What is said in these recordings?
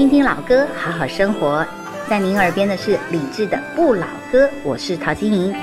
听听老歌，好好生活。在您耳边的是李志的《不老歌》，我是陶晶莹。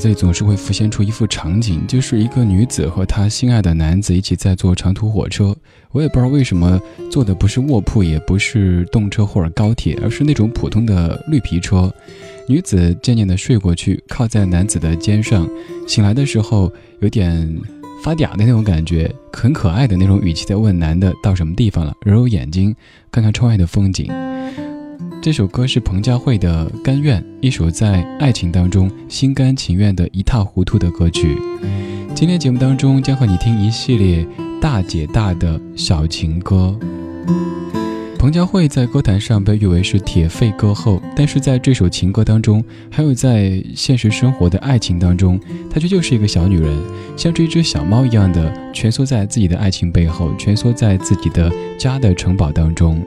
子里总是会浮现出一幅场景，就是一个女子和她心爱的男子一起在坐长途火车。我也不知道为什么坐的不是卧铺，也不是动车或者高铁，而是那种普通的绿皮车。女子渐渐地睡过去，靠在男子的肩上。醒来的时候，有点发嗲的那种感觉，很可爱的那种语气在问男的到什么地方了，揉揉眼睛，看看窗外的风景。这首歌是彭佳慧的《甘愿》，一首在爱情当中心甘情愿的一塌糊涂的歌曲。今天节目当中将和你听一系列大姐大的小情歌。彭佳慧在歌坛上被誉为是铁肺歌后，但是在这首情歌当中，还有在现实生活的爱情当中，她却就是一个小女人，像这只小猫一样的蜷缩在自己的爱情背后，蜷缩在自己的家的城堡当中。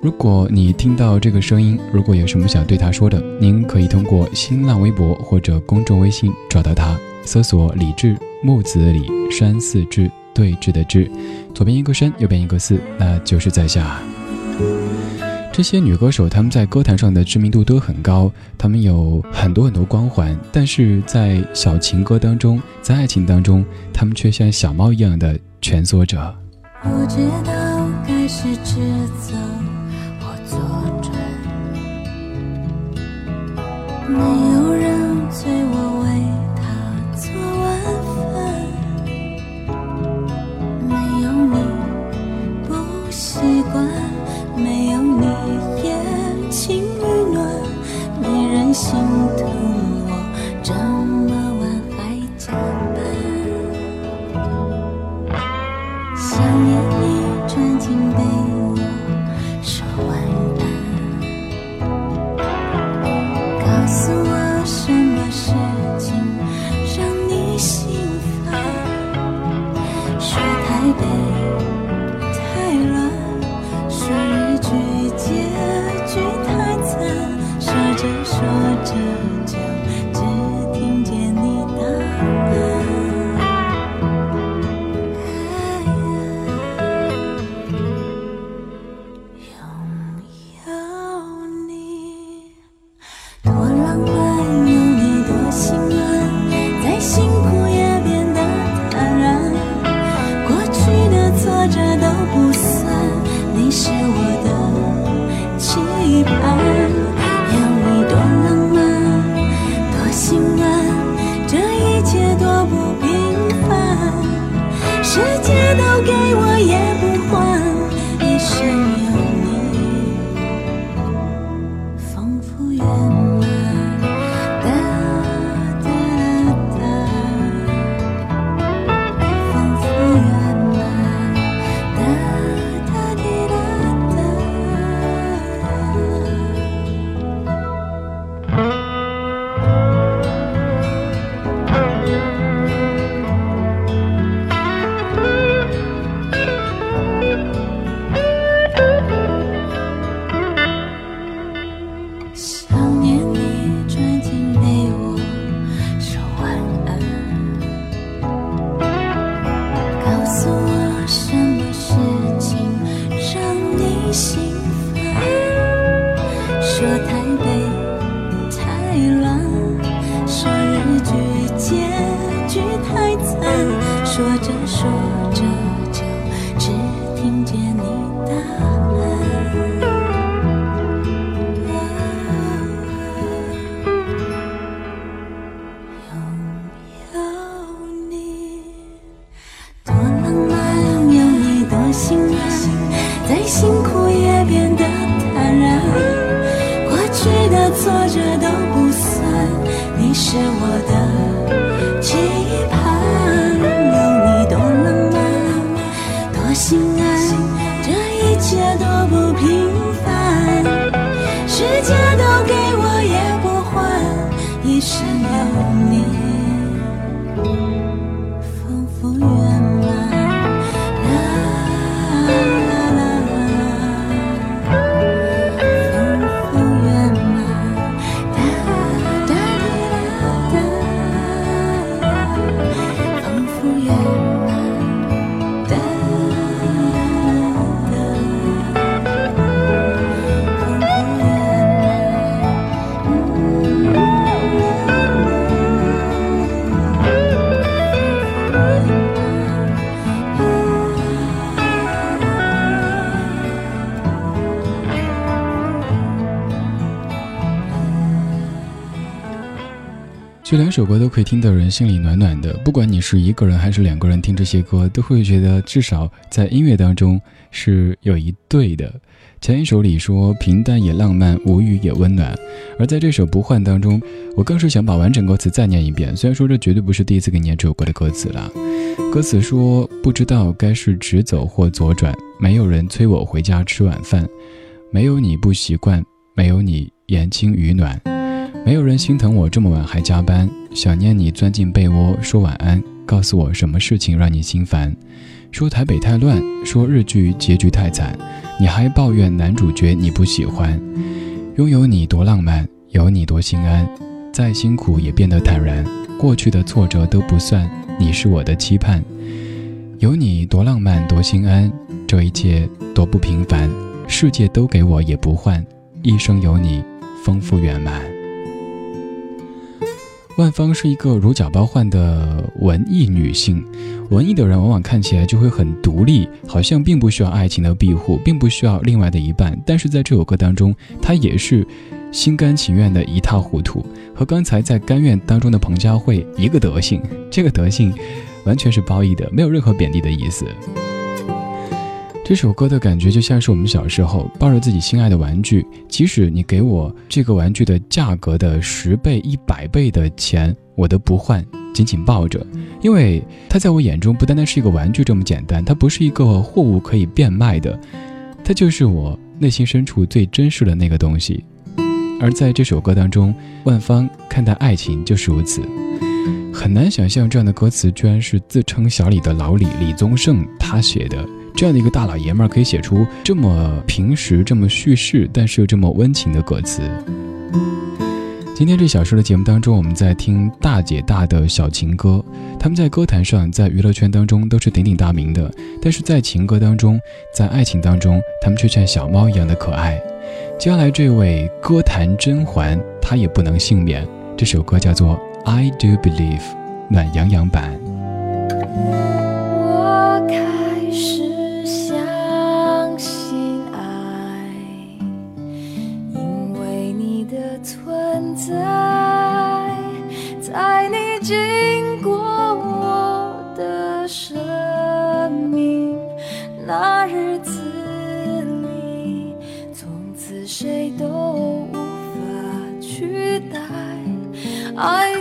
如果你听到这个声音，如果有什么想对他说的，您可以通过新浪微博或者公众微信找到他，搜索“李志木子李山寺志”。对峙的志，左边一个山，右边一个寺，那就是在下。这些女歌手，她们在歌坛上的知名度都很高，她们有很多很多光环，但是在小情歌当中，在爱情当中，她们却像小猫一样的蜷缩着。不知道该是首歌都可以听得人心里暖暖的，不管你是一个人还是两个人听这些歌，都会觉得至少在音乐当中是有一对的。前一首里说平淡也浪漫，无语也温暖，而在这首不换当中，我更是想把完整歌词再念一遍。虽然说这绝对不是第一次给你念这首歌的歌词了，歌词说不知道该是直走或左转，没有人催我回家吃晚饭，没有你不习惯，没有你言轻语暖。没有人心疼我这么晚还加班，想念你钻进被窝说晚安，告诉我什么事情让你心烦。说台北太乱，说日剧结局太惨，你还抱怨男主角你不喜欢。拥有你多浪漫，有你多心安，再辛苦也变得坦然。过去的挫折都不算，你是我的期盼。有你多浪漫多心安，这一切多不平凡，世界都给我也不换，一生有你丰富圆满。万芳是一个如假包换的文艺女性，文艺的人往往看起来就会很独立，好像并不需要爱情的庇护，并不需要另外的一半。但是在这首歌当中，她也是心甘情愿的一塌糊涂，和刚才在甘愿当中的彭佳慧一个德行。这个德性，完全是褒义的，没有任何贬低的意思。这首歌的感觉就像是我们小时候抱着自己心爱的玩具，即使你给我这个玩具的价格的十倍、一百倍的钱，我都不换，紧紧抱着，因为它在我眼中不单单是一个玩具这么简单，它不是一个货物可以变卖的，它就是我内心深处最真实的那个东西。而在这首歌当中，万芳看待爱情就是如此，很难想象这样的歌词居然是自称小李的老李李宗盛他写的。这样的一个大老爷们儿可以写出这么平实、这么叙事，但是又这么温情的歌词。今天这小时的节目当中，我们在听大姐大的小情歌。他们在歌坛上，在娱乐圈当中都是鼎鼎大名的，但是在情歌当中，在爱情当中，他们却像小猫一样的可爱。接下来这位歌坛甄嬛，她也不能幸免。这首歌叫做《I Do Believe》，暖洋洋版。我开始 I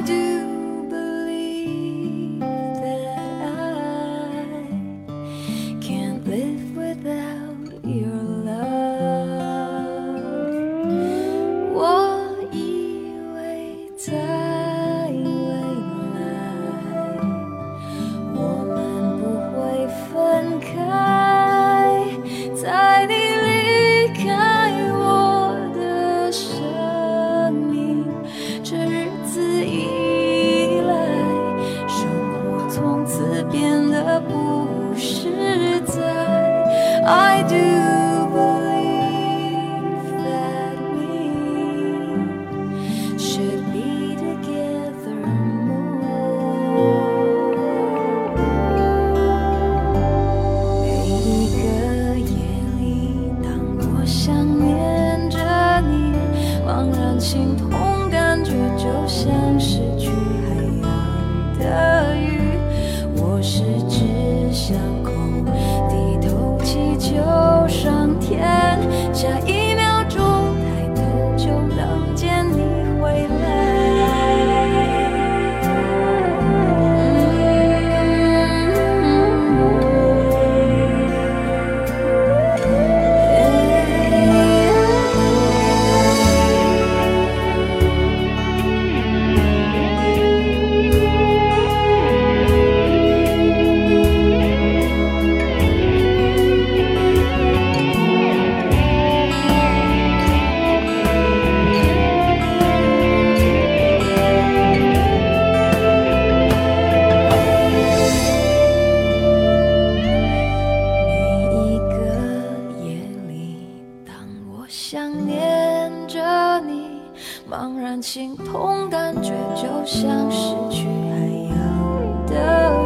茫然心痛感觉就像失去海洋的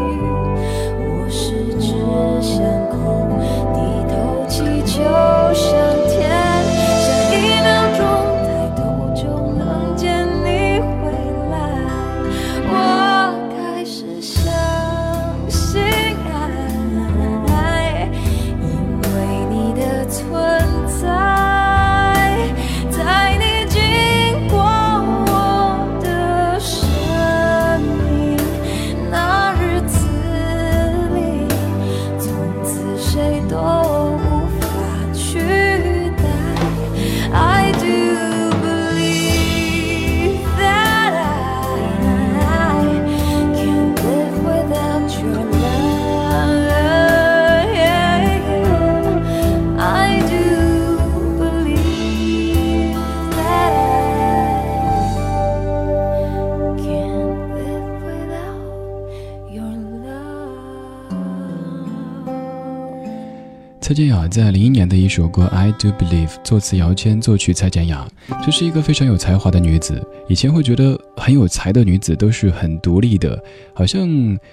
蔡健雅在零一年的一首歌《I Do Believe》，作词姚谦，作曲蔡健雅。这是一个非常有才华的女子。以前会觉得很有才的女子都是很独立的，好像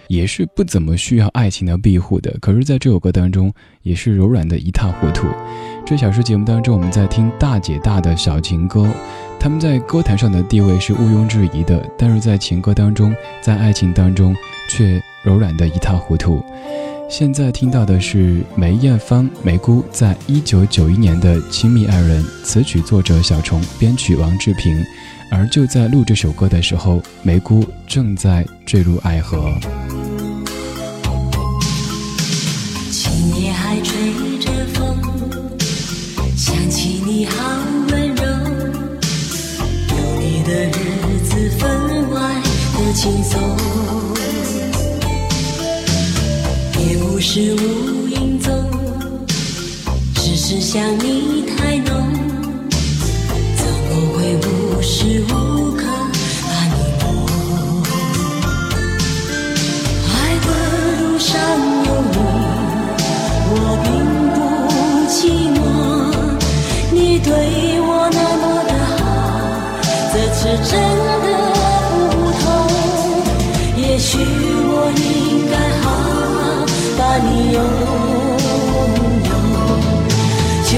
也是不怎么需要爱情的庇护的。可是，在这首歌当中，也是柔软的一塌糊涂。这小时节目当中，我们在听大姐大的小情歌，他们在歌坛上的地位是毋庸置疑的，但是在情歌当中，在爱情当中，却柔软的一塌糊涂。现在听到的是梅艳芳、梅姑在一九九一年的亲密爱人，词曲作者小虫，编曲王志平。而就在录这首歌的时候，梅姑正在坠入爱河。今夜还吹着风，想起你好温柔，有你的日子分外的轻松。是无影踪，只是想你太浓，怎么会无时无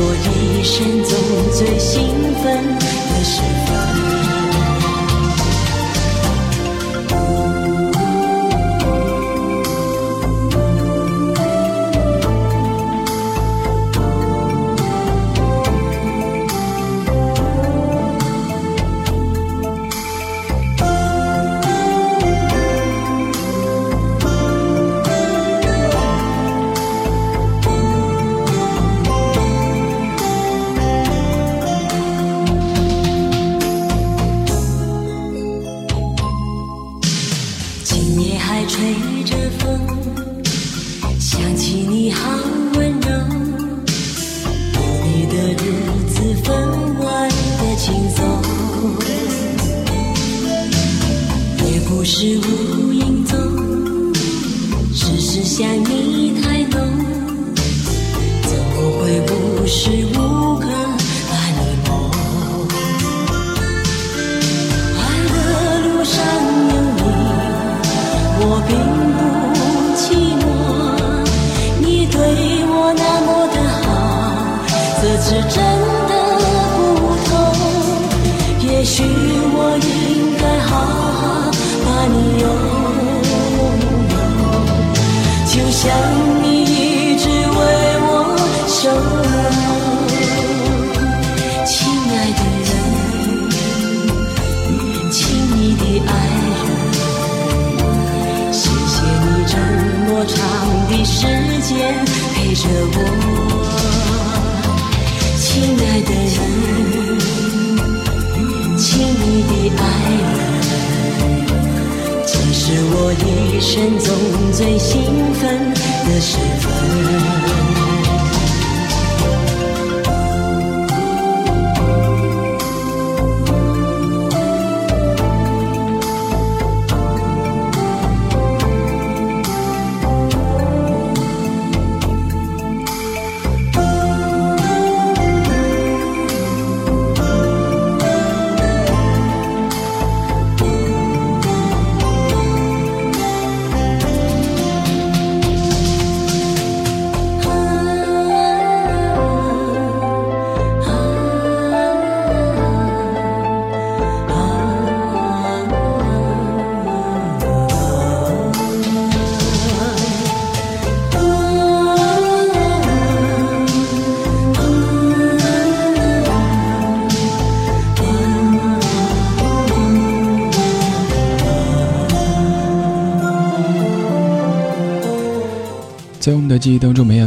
我一生中最兴奋的时分。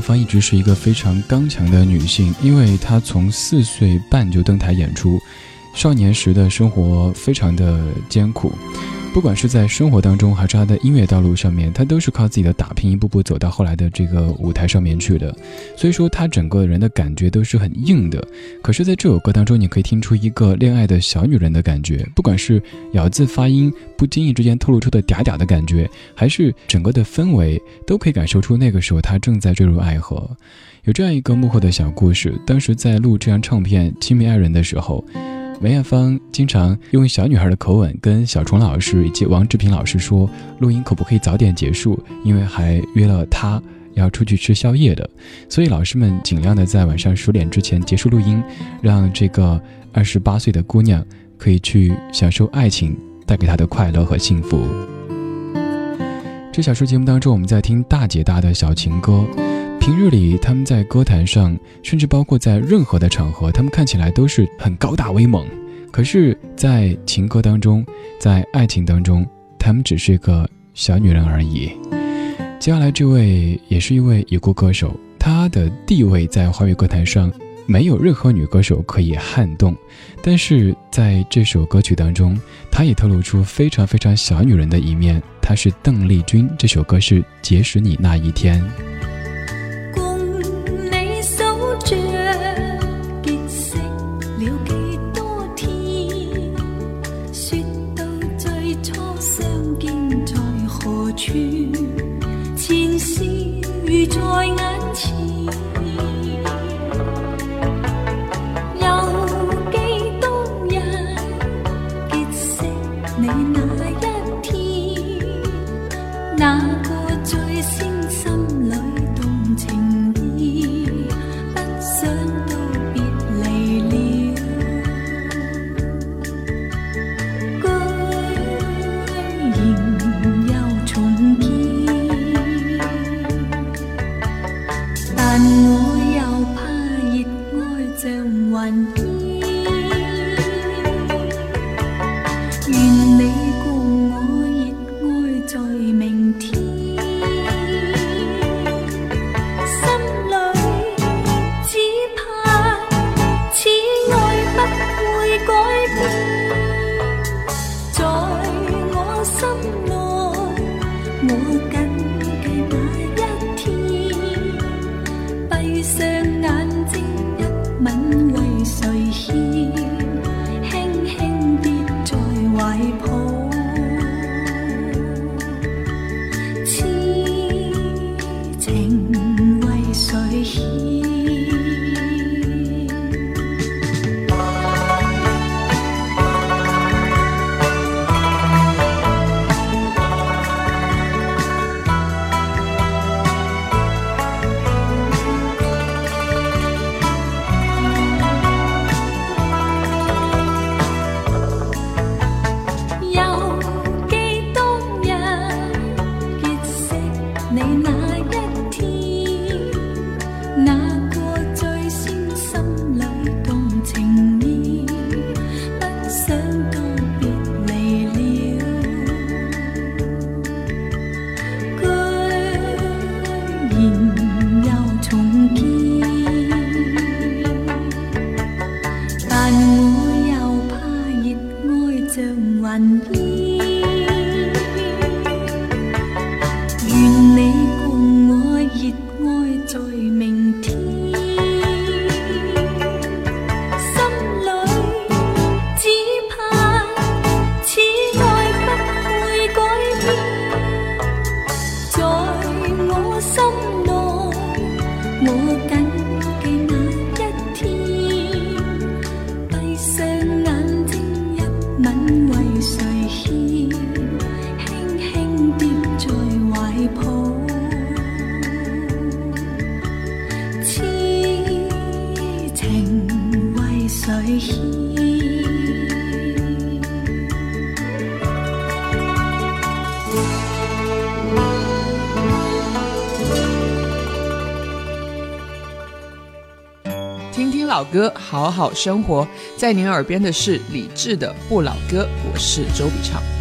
记忆当中，梅艳芳一直是一个非常刚强的女性，因为她从四岁半就登台演出，少年时的生活非常的艰苦。不管是在生活当中，还是他的音乐道路上面，他都是靠自己的打拼，一步步走到后来的这个舞台上面去的。所以说，他整个人的感觉都是很硬的。可是，在这首歌当中，你可以听出一个恋爱的小女人的感觉，不管是咬字发音，不经意之间透露出的嗲嗲的感觉，还是整个的氛围，都可以感受出那个时候他正在坠入爱河。有这样一个幕后的小故事，当时在录这张唱片《亲密爱人》的时候。梅艳芳经常用小女孩的口吻跟小虫老师以及王志平老师说：“录音可不可以早点结束？因为还约了他要出去吃宵夜的。所以老师们尽量的在晚上十点之前结束录音，让这个二十八岁的姑娘可以去享受爱情带给她的快乐和幸福。”这小说节目当中，我们在听大姐大的小情歌。平日里，他们在歌坛上，甚至包括在任何的场合，他们看起来都是很高大威猛。可是，在情歌当中，在爱情当中，他们只是一个小女人而已。接下来这位也是一位已故歌手，她的地位在华语歌坛上没有任何女歌手可以撼动。但是在这首歌曲当中，她也透露出非常非常小女人的一面。她是邓丽君，这首歌是《结识你那一天》。全情系于在眼前老歌好好生活，在您耳边的是李志的不老歌，我是周笔畅。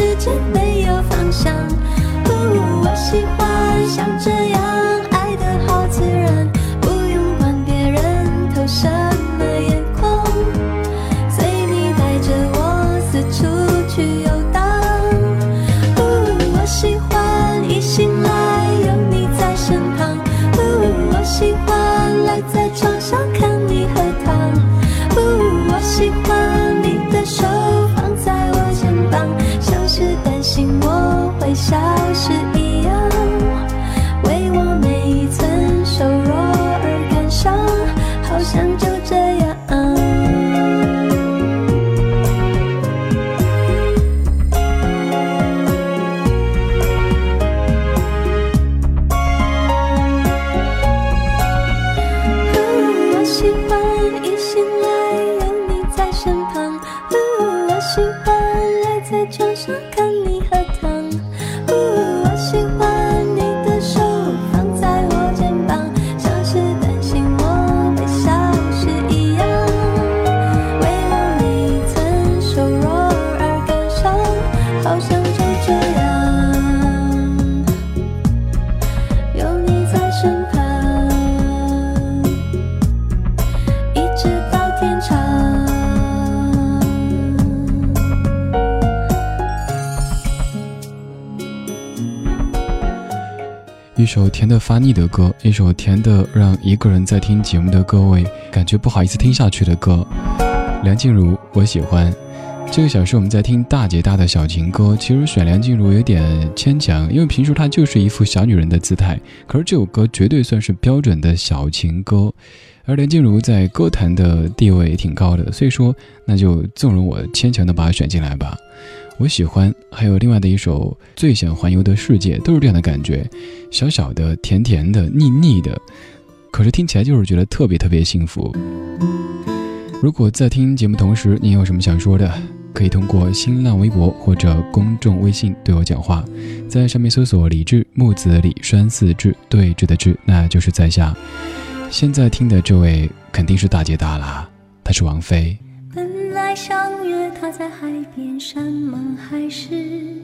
时间，没有方向。一首甜的发腻的歌，一首甜的让一个人在听节目的各位感觉不好意思听下去的歌。梁静茹，我喜欢。这个小时我们在听大姐大的小情歌，其实选梁静茹有点牵强，因为平时她就是一副小女人的姿态，可是这首歌绝对算是标准的小情歌。而梁静茹在歌坛的地位也挺高的，所以说那就纵容我牵强的把她选进来吧。我喜欢，还有另外的一首《最想环游的世界》，都是这样的感觉，小小的、甜甜的、腻腻的，可是听起来就是觉得特别特别幸福。如果在听节目同时，你有什么想说的，可以通过新浪微博或者公众微信对我讲话，在上面搜索“李志木子李栓四志对峙的志”，那就是在下。现在听的这位肯定是大姐大啦，她是王菲。本来来相约，在海边山盟海誓，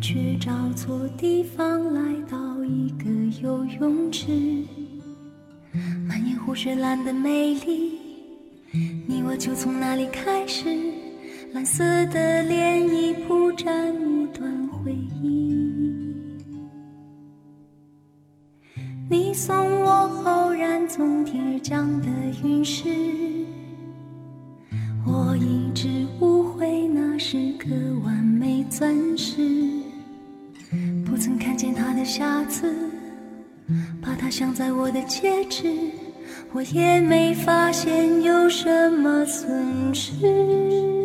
却找错地方来到一个游泳池。满眼湖水蓝的美丽，你我就从那里开始。蓝色的涟漪铺展一段回忆。你送我偶然从天而降的陨石，我一直误会那是颗完美钻石，不曾看见它的瑕疵，把它镶在我的戒指，我也没发现有什么损失。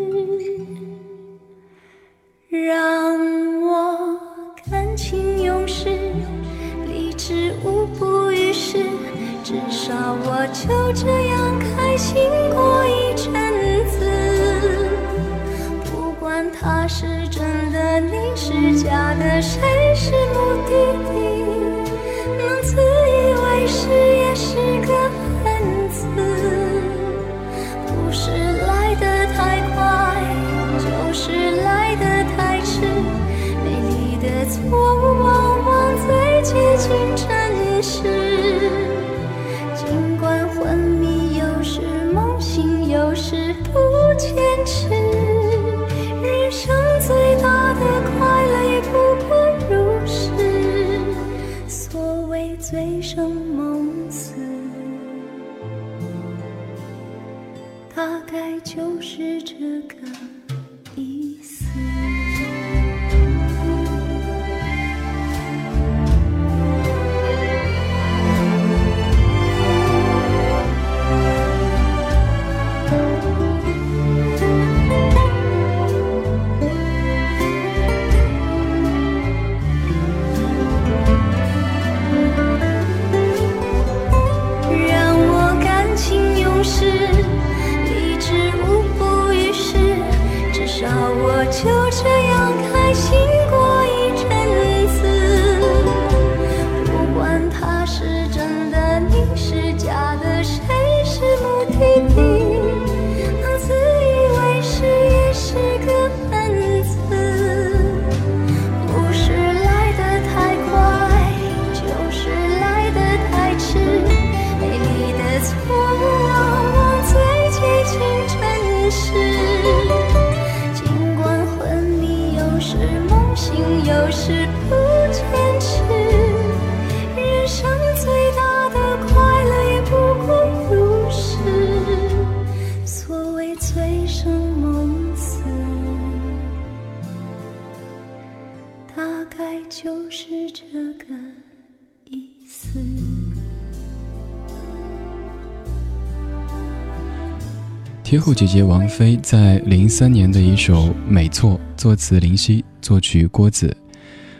天后姐姐王菲在零三年的一首《美错》，作词林夕，作曲郭子。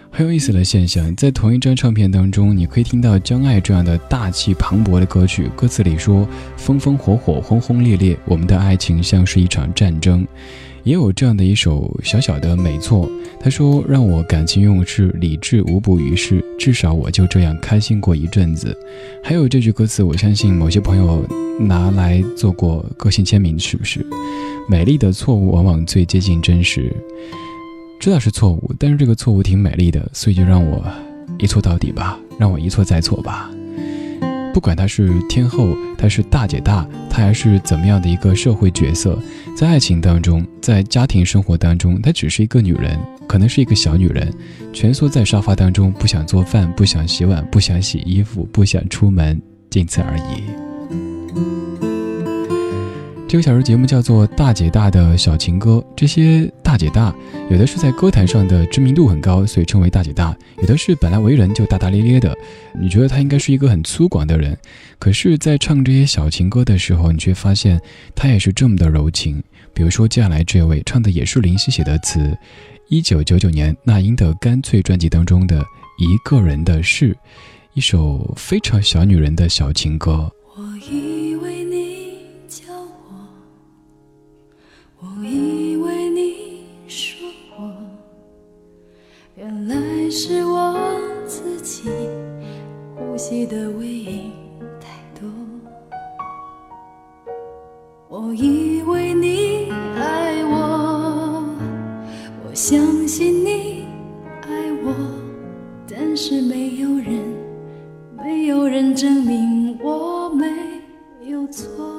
很有意思的现象，在同一张唱片当中，你可以听到《将爱》这样的大气磅礴的歌曲，歌词里说“风风火火，轰轰烈烈，我们的爱情像是一场战争”。也有这样的一首小小的《没错》，他说：“让我感情用事，理智无补于事，至少我就这样开心过一阵子。”还有这句歌词，我相信某些朋友拿来做过个性签名，是不是？美丽的错误往往最接近真实。知道是错误，但是这个错误挺美丽的，所以就让我一错到底吧，让我一错再错吧。不管她是天后，她是大姐大，她还是怎么样的一个社会角色，在爱情当中，在家庭生活当中，她只是一个女人，可能是一个小女人，蜷缩在沙发当中，不想做饭，不想洗碗，不想洗衣服，不想出门，仅此而已。这个小时节目叫做《大姐大的小情歌》，这些大姐大，有的是在歌坛上的知名度很高，所以称为大姐大；有的是本来为人就大大咧咧的，你觉得她应该是一个很粗犷的人，可是，在唱这些小情歌的时候，你却发现她也是这么的柔情。比如说，接下来这位唱的也是林夕写的词，一九九九年那英的《干脆》专辑当中的一个人的事，一首非常小女人的小情歌。我以我以为你说过，原来是我自己呼吸的唯一。太多我以为你爱我，我相信你爱我，但是没有人、没有人证明我没有错。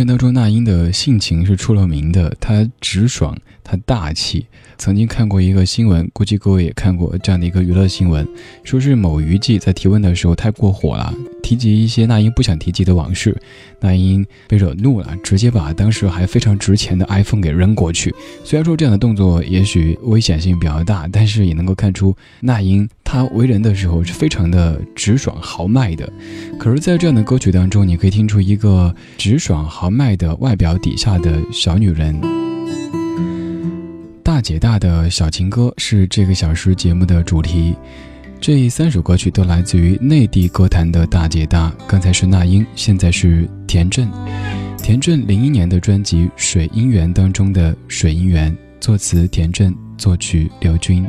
圈当中，那英的性情是出了名的，她直爽，她大气。曾经看过一个新闻，估计各位也看过这样的一个娱乐新闻，说是某娱记在提问的时候太过火了，提及一些那英不想提及的往事，那英被惹怒了，直接把当时还非常值钱的 iPhone 给扔过去。虽然说这样的动作也许危险性比较大，但是也能够看出那英她为人的时候是非常的直爽豪迈的。可是，在这样的歌曲当中，你可以听出一个直爽豪迈的外表底下的小女人。大姐大的小情歌是这个小时节目的主题。这三首歌曲都来自于内地歌坛的大姐大，刚才是那英，现在是田震。田震零一年的专辑《水姻缘》当中的《水姻缘》，作词田震，作曲刘军。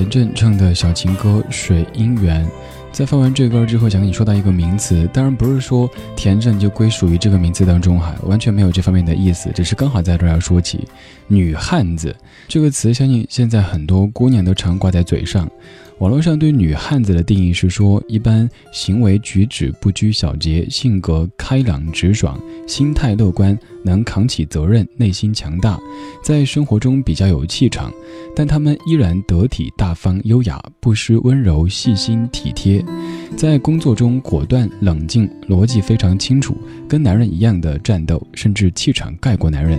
田震唱的小情歌《水姻缘》，在放完这歌之后，想跟你说到一个名词，当然不是说田震就归属于这个名字当中哈，完全没有这方面的意思，只是刚好在这儿要说起“女汉子”这个词，相信现在很多姑娘都常挂在嘴上。网络上对女汉子的定义是说，一般行为举止不拘小节，性格开朗直爽，心态乐观，能扛起责任，内心强大，在生活中比较有气场，但她们依然得体大方、优雅，不失温柔、细心体贴，在工作中果断冷静，逻辑非常清楚，跟男人一样的战斗，甚至气场盖过男人。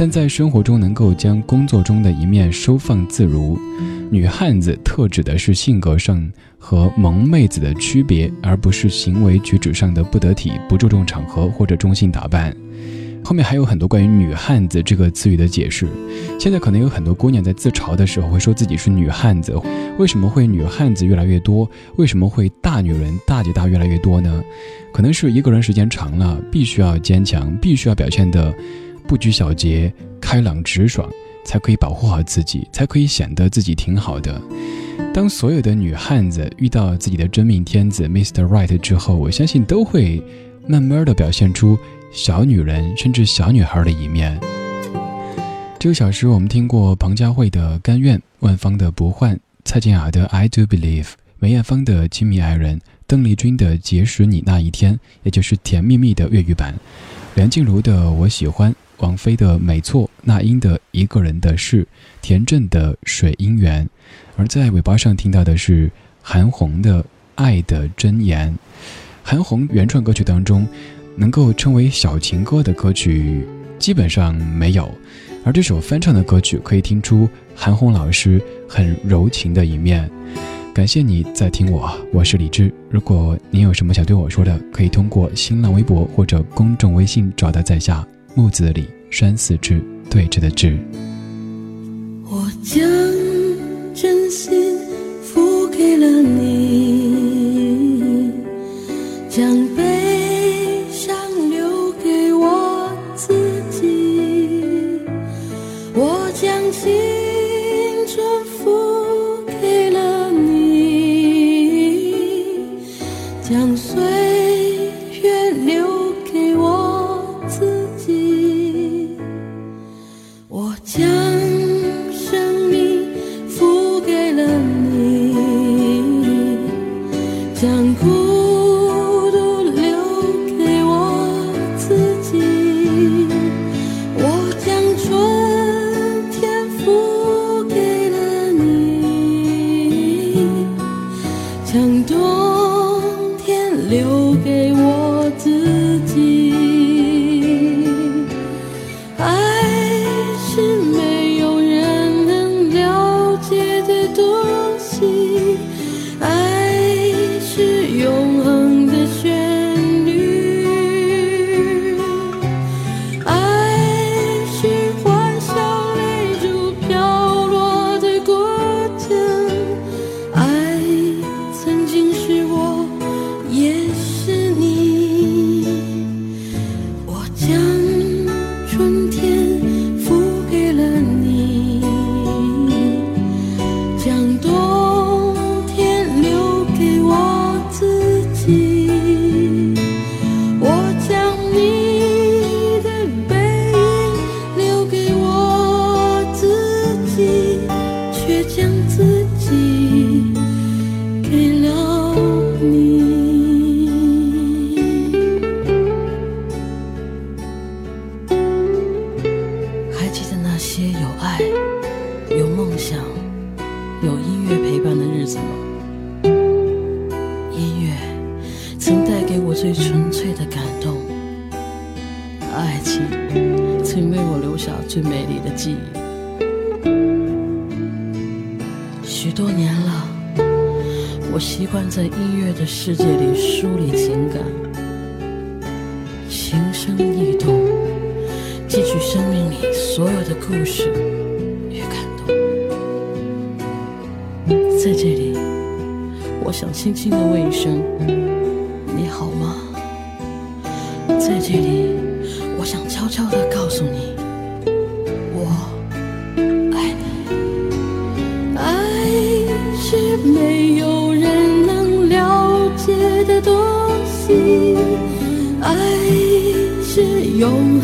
但在生活中能够将工作中的一面收放自如。女汉子特指的是性格上和萌妹子的区别，而不是行为举止上的不得体、不注重场合或者中性打扮。后面还有很多关于“女汉子”这个词语的解释。现在可能有很多姑娘在自嘲的时候会说自己是女汉子，为什么会女汉子越来越多？为什么会大女人、大姐大越来越多呢？可能是一个人时间长了，必须要坚强，必须要表现的不拘小节、开朗直爽。才可以保护好自己，才可以显得自己挺好的。当所有的女汉子遇到自己的真命天子 Mr. Right 之后，我相信都会慢慢的表现出小女人甚至小女孩的一面。这个小时我们听过彭佳慧的《甘愿》，万芳的《不换》，蔡健雅的《I Do Believe》，梅艳芳的《亲密爱人》，邓丽君的《结识你那一天》，也就是《甜蜜蜜》的粤语版，梁静茹的《我喜欢》。王菲的《没错》，那英的《一个人的事》，田震的《水姻缘》，而在尾巴上听到的是韩红的《爱的箴言》。韩红原创歌曲当中，能够称为小情歌的歌曲基本上没有，而这首翻唱的歌曲可以听出韩红老师很柔情的一面。感谢你在听我，我是李志。如果您有什么想对我说的，可以通过新浪微博或者公众微信找到在下。木子李栓四志对峙的志，我将我想轻轻的问一声你好吗？在这里我想悄悄的告诉你我爱你。爱是没有人能了解的东西爱是永